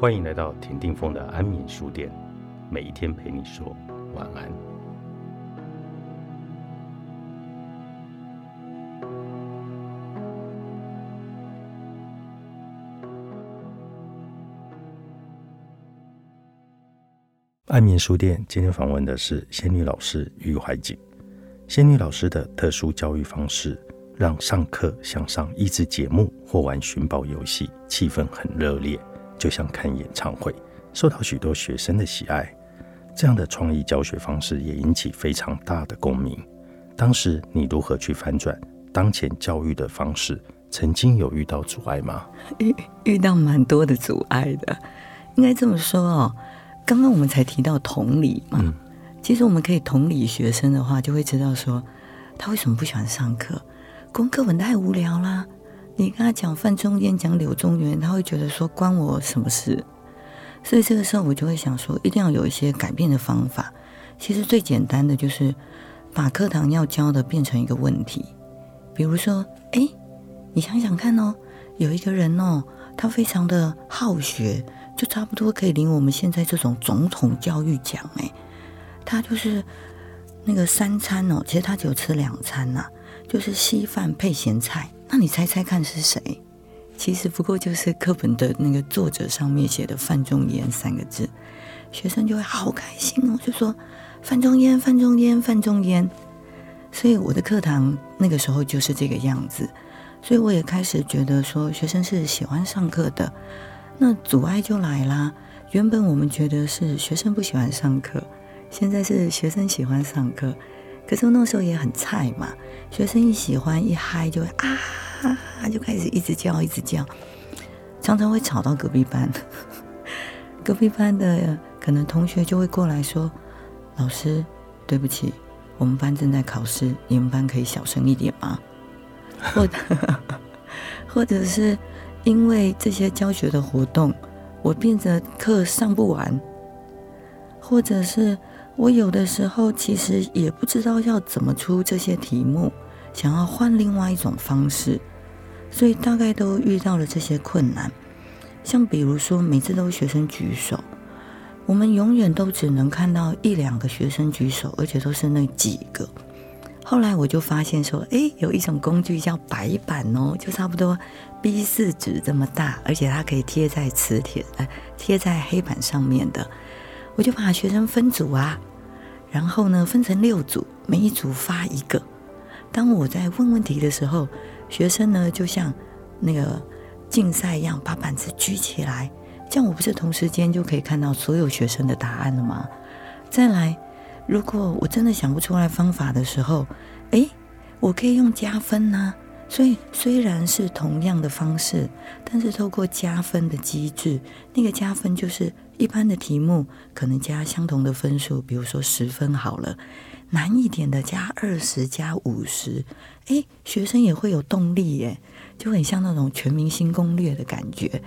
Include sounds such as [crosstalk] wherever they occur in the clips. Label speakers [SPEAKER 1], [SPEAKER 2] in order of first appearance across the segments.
[SPEAKER 1] 欢迎来到田定峰的安眠书店，每一天陪你说晚安。安眠书店今天访问的是仙女老师于怀瑾。仙女老师的特殊教育方式，让上课像上益智节目或玩寻宝游戏，气氛很热烈，就像看演唱会，受到许多学生的喜爱。这样的创意教学方式也引起非常大的共鸣。当时你如何去翻转当前教育的方式？曾经有遇到阻碍吗？
[SPEAKER 2] 遇遇到蛮多的阻碍的，应该这么说哦。刚刚我们才提到同理嘛，其实我们可以同理学生的话，就会知道说他为什么不喜欢上课，功课本太无聊啦。你跟他讲范仲淹，讲柳宗元，他会觉得说关我什么事？所以这个时候我就会想说，一定要有一些改变的方法。其实最简单的就是把课堂要教的变成一个问题，比如说，哎，你想想看哦，有一个人哦，他非常的好学。就差不多可以领我们现在这种总统教育奖哎，他就是那个三餐哦，其实他只有吃两餐呐，就是稀饭配咸菜。那你猜猜看是谁？其实不过就是课本的那个作者上面写的范仲淹三个字，学生就会好开心哦，就说范仲淹，范仲淹，范仲淹。所以我的课堂那个时候就是这个样子，所以我也开始觉得说学生是喜欢上课的。那阻碍就来啦。原本我们觉得是学生不喜欢上课，现在是学生喜欢上课。可是那时候也很菜嘛，学生一喜欢一嗨就会啊，就开始一直叫一直叫，常常会吵到隔壁班。[laughs] 隔壁班的可能同学就会过来说：“老师，对不起，我们班正在考试，你们班可以小声一点吗？” [laughs] 或者，[laughs] 或者是。因为这些教学的活动，我变得课上不完，或者是我有的时候其实也不知道要怎么出这些题目，想要换另外一种方式，所以大概都遇到了这些困难。像比如说，每次都学生举手，我们永远都只能看到一两个学生举手，而且都是那几个。后来我就发现说，哎，有一种工具叫白板哦，就差不多 B 四纸这么大，而且它可以贴在磁铁，呃，贴在黑板上面的。我就把学生分组啊，然后呢分成六组，每一组发一个。当我在问问题的时候，学生呢就像那个竞赛一样，把板子举起来，这样我不是同时间就可以看到所有学生的答案了吗？再来。如果我真的想不出来方法的时候，哎，我可以用加分呐。所以虽然是同样的方式，但是透过加分的机制，那个加分就是一般的题目可能加相同的分数，比如说十分好了，难一点的加二十加五十，哎，学生也会有动力耶，就很像那种全明星攻略的感觉。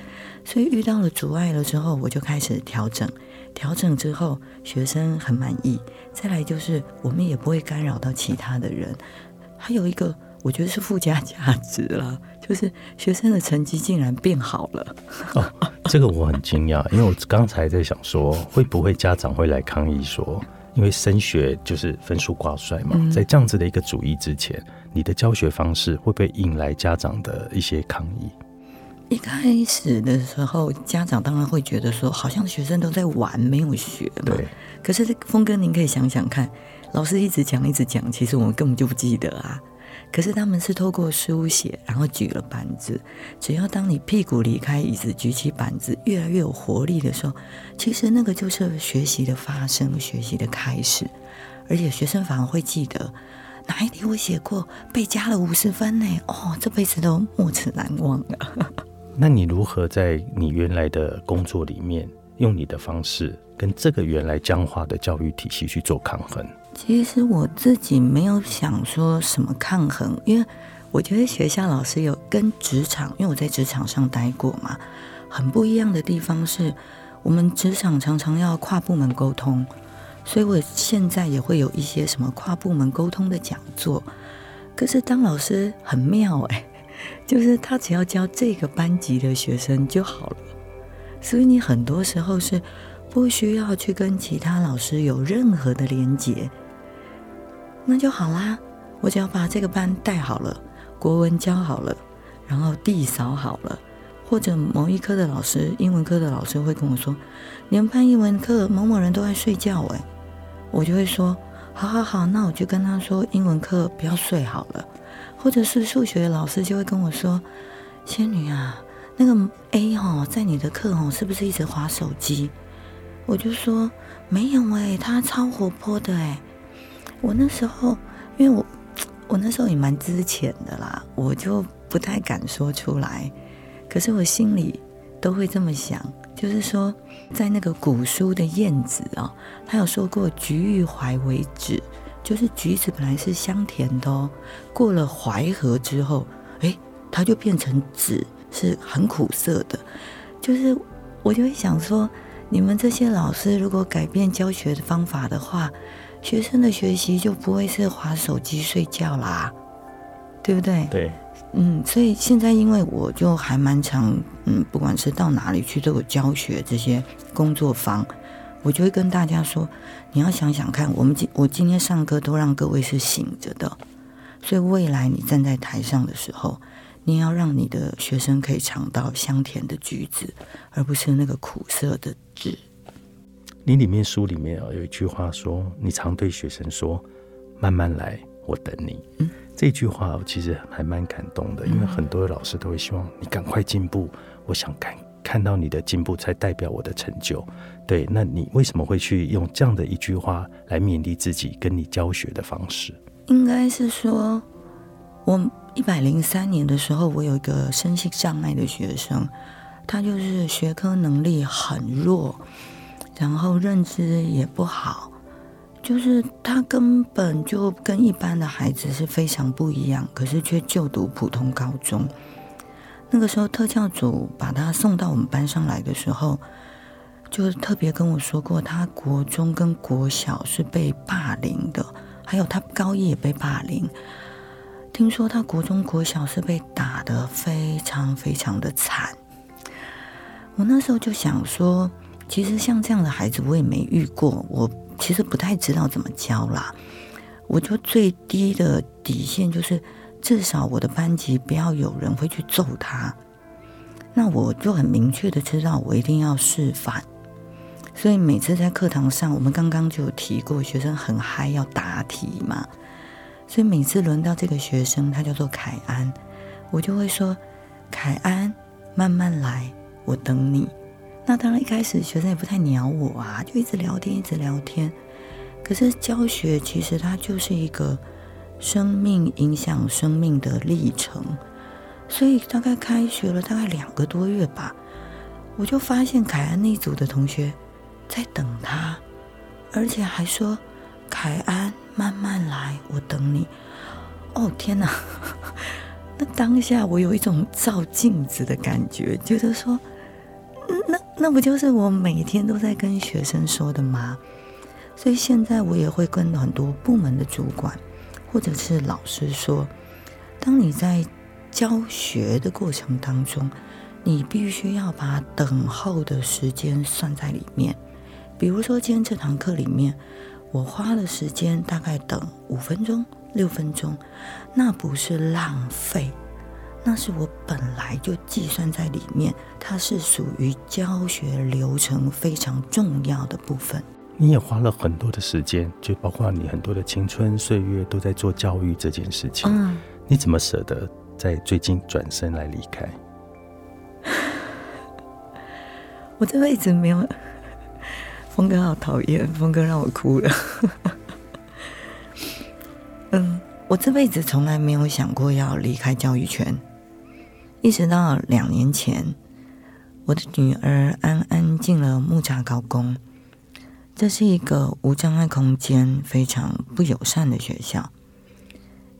[SPEAKER 2] 所以遇到了阻碍了之后，我就开始调整。调整之后，学生很满意。再来就是，我们也不会干扰到其他的人。还有一个，我觉得是附加价值了，就是学生的成绩竟然变好了。[laughs]
[SPEAKER 1] 这个我很惊讶，因为我刚才在想说，会不会家长会来抗议说，因为升学就是分数挂帅嘛？在这样子的一个主义之前，你的教学方式会不会引来家长的一些抗议？
[SPEAKER 2] 一开始的时候，家长当然会觉得说，好像学生都在玩，没有学嘛。
[SPEAKER 1] 对。
[SPEAKER 2] 可是峰哥，您可以想想看，老师一直讲，一直讲，其实我们根本就不记得啊。可是他们是透过书写，然后举了板子。只要当你屁股离开椅子，举起板子，越来越有活力的时候，其实那个就是学习的发生，学习的开始。而且学生反而会记得哪一题我写过，被加了五十分呢？[laughs] 哦，这辈子都没齿难忘啊。
[SPEAKER 1] 那你如何在你原来的工作里面，用你的方式跟这个原来僵化的教育体系去做抗衡？
[SPEAKER 2] 其实我自己没有想说什么抗衡，因为我觉得学校老师有跟职场，因为我在职场上待过嘛，很不一样的地方是，我们职场常常要跨部门沟通，所以我现在也会有一些什么跨部门沟通的讲座。可是当老师很妙哎。就是他只要教这个班级的学生就好了，所以你很多时候是不需要去跟其他老师有任何的连结，那就好啦。我只要把这个班带好了，国文教好了，然后地扫好了，或者某一科的老师，英文科的老师会跟我说：“你们班英文课某某人都在睡觉。”哎，我就会说：“好好好，那我就跟他说，英文课不要睡好了。”或者是数学老师就会跟我说：“仙女啊，那个 A 哈，在你的课哈，是不是一直划手机？”我就说：“没有哎，他超活泼的哎。”我那时候，因为我。[tsk] 我那时候也蛮之前的啦，我就不太敢说出来，可是我心里都会这么想，就是说，在那个古书的燕子啊，他有说过“橘遇淮为枳”，就是橘子本来是香甜的哦，过了淮河之后，哎，它就变成枳，是很苦涩的。就是我就会想说，你们这些老师如果改变教学的方法的话。学生的学习就不会是划手机睡觉啦，对不对？
[SPEAKER 1] 对，
[SPEAKER 2] 嗯，所以现在因为我就还蛮常，嗯，不管是到哪里去都有教学这些工作坊，我就会跟大家说，你要想想看，我们今我今天上课都让各位是醒着的，所以未来你站在台上的时候，你要让你的学生可以尝到香甜的橘子，而不是那个苦涩的纸。
[SPEAKER 1] 你里面书里面啊有一句话说，你常对学生说：“慢慢来，我等你。”嗯，这句话其实还蛮感动的，因为很多的老师都会希望你赶快进步。我想看看到你的进步，才代表我的成就。对，那你为什么会去用这样的一句话来勉励自己，跟你教学的方式？
[SPEAKER 2] 应该是说，我一百零三年的时候，我有一个身心障碍的学生，他就是学科能力很弱。然后认知也不好，就是他根本就跟一般的孩子是非常不一样，可是却就读普通高中。那个时候特教组把他送到我们班上来的时候，就特别跟我说过，他国中跟国小是被霸凌的，还有他高一也被霸凌。听说他国中国小是被打得非常非常的惨。我那时候就想说。其实像这样的孩子，我也没遇过。我其实不太知道怎么教啦。我就最低的底线就是，至少我的班级不要有人会去揍他。那我就很明确的知道，我一定要示范。所以每次在课堂上，我们刚刚就有提过，学生很嗨要答题嘛。所以每次轮到这个学生，他叫做凯安，我就会说：“凯安，慢慢来，我等你。”那当然，一开始学生也不太鸟我啊，就一直聊天，一直聊天。可是教学其实它就是一个生命影响生命的历程，所以大概开学了大概两个多月吧，我就发现凯安那组的同学在等他，而且还说：“凯安，慢慢来，我等你。”哦天哪！[laughs] 那当下我有一种照镜子的感觉，觉得说。那那不就是我每天都在跟学生说的吗？所以现在我也会跟很多部门的主管或者是老师说，当你在教学的过程当中，你必须要把等候的时间算在里面。比如说今天这堂课里面，我花的时间大概等五分钟、六分钟，那不是浪费。那是我本来就计算在里面，它是属于教学流程非常重要的部分。
[SPEAKER 1] 你也花了很多的时间，就包括你很多的青春岁月都在做教育这件事情。嗯，你怎么舍得在最近转身来离开？[laughs]
[SPEAKER 2] 我这辈子没有，峰哥好讨厌，峰哥让我哭了。[laughs] 嗯，我这辈子从来没有想过要离开教育圈。一直到两年前，我的女儿安安进了木栅高工，这是一个无障碍空间、非常不友善的学校。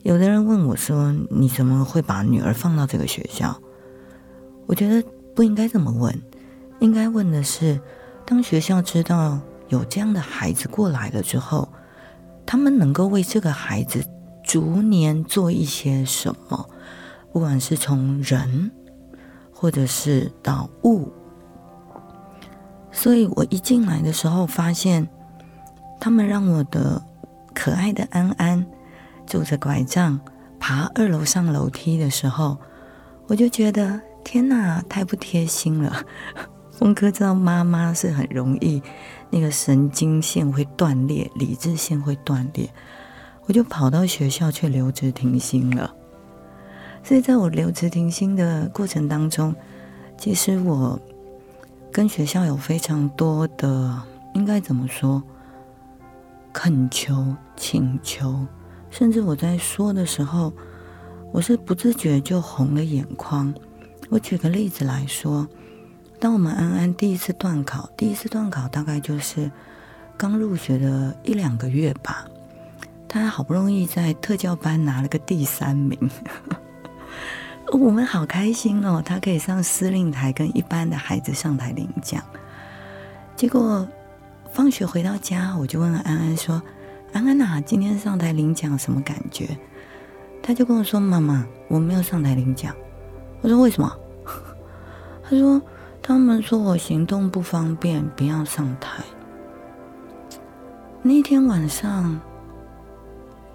[SPEAKER 2] 有的人问我说：“你怎么会把女儿放到这个学校？”我觉得不应该这么问，应该问的是：当学校知道有这样的孩子过来了之后，他们能够为这个孩子逐年做一些什么？不管是从人，或者是到物，所以我一进来的时候，发现他们让我的可爱的安安拄着拐杖爬二楼上楼梯的时候，我就觉得天哪，太不贴心了。峰哥知道妈妈是很容易那个神经线会断裂，理智线会断裂，我就跑到学校去留职停薪了。所以在我留职停薪的过程当中，其实我。跟学校有非常多的，应该怎么说？恳求、请求，甚至我在说的时候，我是不自觉就红了眼眶。我举个例子来说，当我们安安第一次断考，第一次断考大概就是刚入学的一两个月吧，他好不容易在特教班拿了个第三名。我们好开心哦，他可以上司令台跟一般的孩子上台领奖。结果放学回到家，我就问安安说：“安安呐，今天上台领奖什么感觉？”他就跟我说：“妈妈，我没有上台领奖。”我说：“为什么？” [laughs] 他说：“他们说我行动不方便，不要上台。”那天晚上，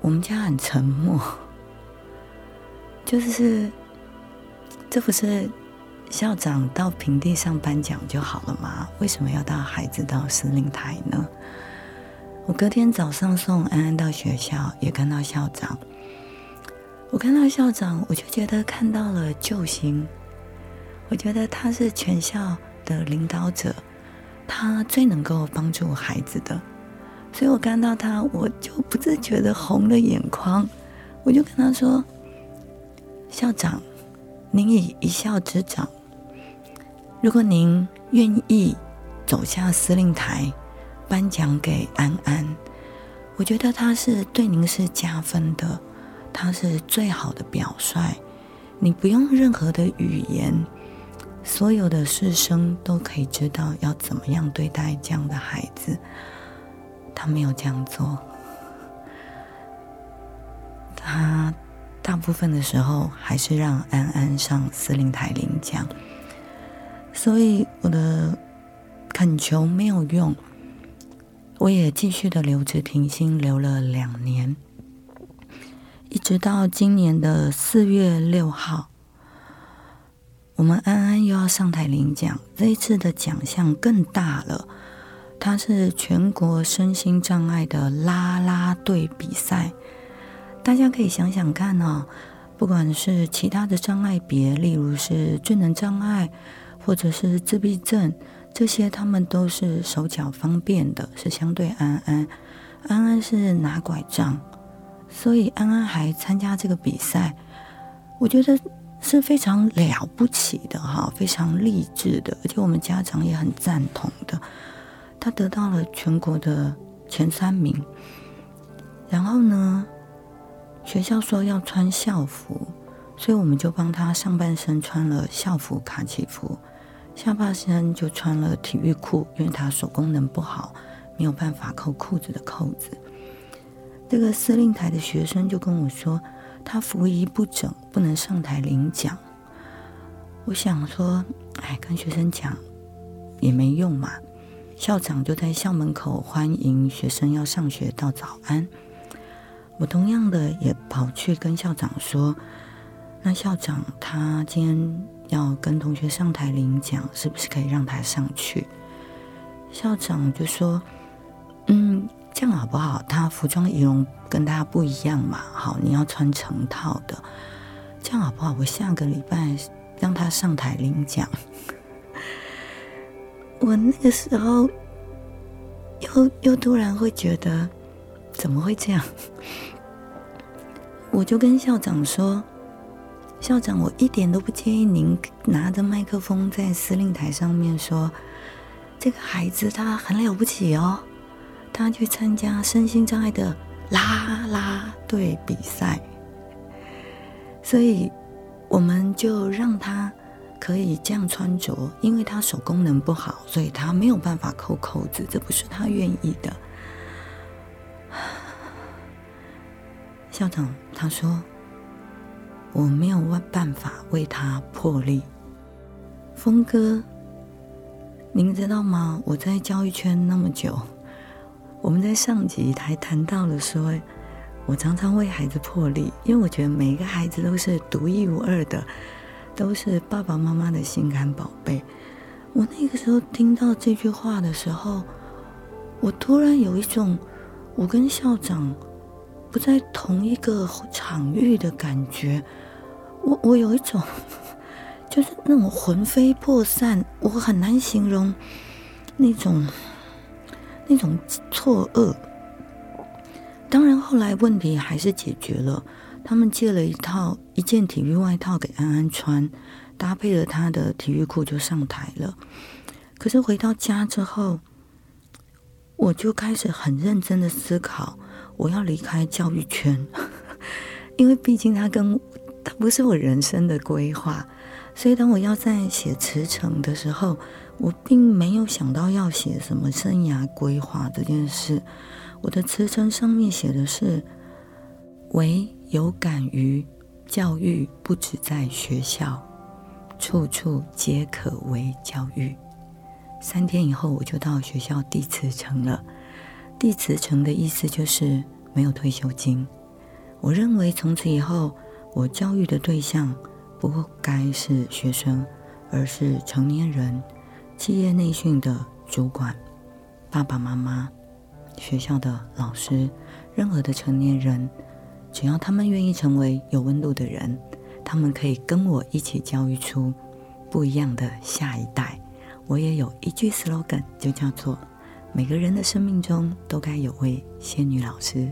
[SPEAKER 2] 我们家很沉默，就是。这不是校长到平地上颁奖就好了吗？为什么要带孩子到司令台呢？我隔天早上送安安到学校，也看到校长。我看到校长，我就觉得看到了救星。我觉得他是全校的领导者，他最能够帮助孩子的。所以我看到他，我就不自觉的红了眼眶。我就跟他说：“校长。”您以一校之长，如果您愿意走下司令台，颁奖给安安，我觉得他是对您是加分的，他是最好的表率。你不用任何的语言，所有的师生都可以知道要怎么样对待这样的孩子。他没有这样做，他。大部分的时候还是让安安上司令台领奖，所以我的恳求没有用，我也继续的留职停薪，留了两年，一直到今年的四月六号，我们安安又要上台领奖，这一次的奖项更大了，它是全国身心障碍的啦啦队比赛。大家可以想想看哦，不管是其他的障碍别，例如是智能障碍，或者是自闭症，这些他们都是手脚方便的，是相对安安。安安是拿拐杖，所以安安还参加这个比赛，我觉得是非常了不起的哈，非常励志的，而且我们家长也很赞同的。他得到了全国的前三名，然后呢？学校说要穿校服，所以我们就帮他上半身穿了校服卡其服，下半身就穿了体育裤，因为他手功能不好，没有办法扣裤子的扣子。这个司令台的学生就跟我说，他服仪不整，不能上台领奖。我想说，哎，跟学生讲也没用嘛。校长就在校门口欢迎学生要上学，道早安。我同样的也跑去跟校长说：“那校长他今天要跟同学上台领奖，是不是可以让他上去？”校长就说：“嗯，这样好不好？他服装仪容跟大家不一样嘛，好，你要穿成套的，这样好不好？我下个礼拜让他上台领奖。[laughs] ”我那个时候又又突然会觉得，怎么会这样？我就跟校长说：“校长，我一点都不介意您拿着麦克风在司令台上面说，这个孩子他很了不起哦，他去参加身心障碍的啦啦队比赛，所以我们就让他可以这样穿着，因为他手功能不好，所以他没有办法扣扣子，这不是他愿意的。”校长他说：“我没有办法为他破例。”峰哥您知道吗？我在教育圈那么久，我们在上集还谈到了说，我常常为孩子破例，因为我觉得每一个孩子都是独一无二的，都是爸爸妈妈的心肝宝贝。我那个时候听到这句话的时候，我突然有一种我跟校长不在同一个场域的感觉，我我有一种。[laughs] 就是那种魂飞魄散，我很难形容那种 [laughs] 那种错愕。当然后来问题还是解决了，他们借了一套一件体育外套给安安穿，搭配了他的体育裤就上台了。可是回到家之后，我就开始很认真的思考，我要离开教育圈，[laughs] 因为毕竟他跟他不是我人生的规划。所以，当我要在写辞呈的时候，我并没有想到要写什么生涯规划这件事。我的辞呈上面写的是：“唯有敢于教育不止在学校，处处皆可为教育。”三天以后，我就到学校递辞呈了。递辞呈的意思就是没有退休金。我认为从此以后，我教育的对象。不该是学生，而是成年人、企业内训的主管、爸爸妈妈、学校的老师，任何的成年人，只要他们愿意成为有温度的人，他们可以跟我一起教育出不一样的下一代。我也有一句 slogan，就叫做“每个人的生命中都该有位仙女老师”。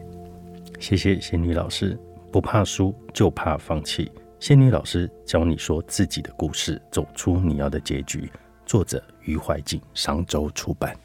[SPEAKER 1] 谢谢仙女老师，不怕输，就怕放弃。仙女老师教你说自己的故事，走出你要的结局。作者：余怀瑾，商周出版。